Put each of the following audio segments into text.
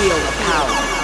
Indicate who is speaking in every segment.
Speaker 1: feel the power.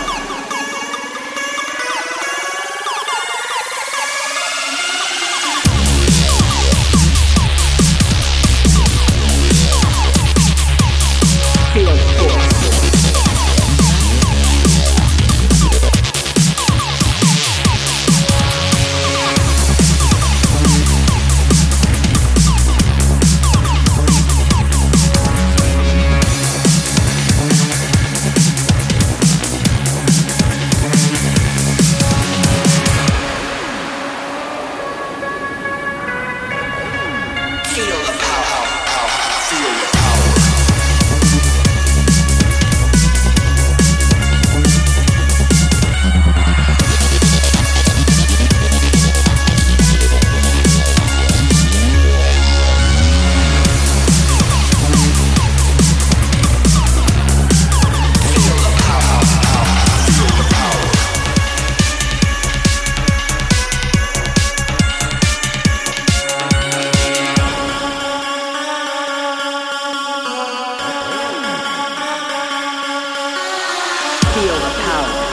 Speaker 1: feel the power.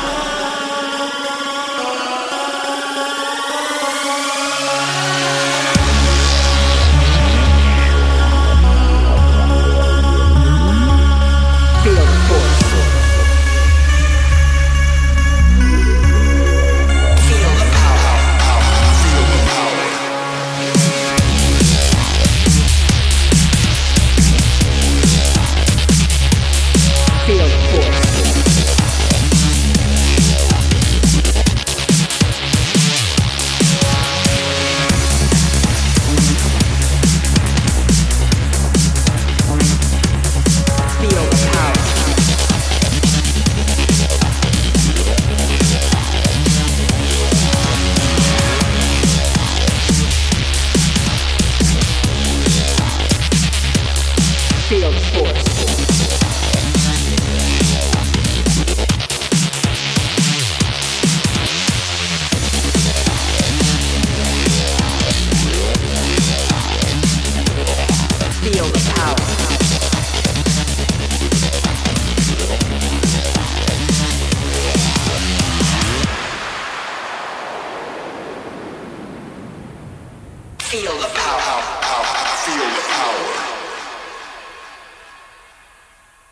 Speaker 1: Feel the force. Feel the power. Feel the power.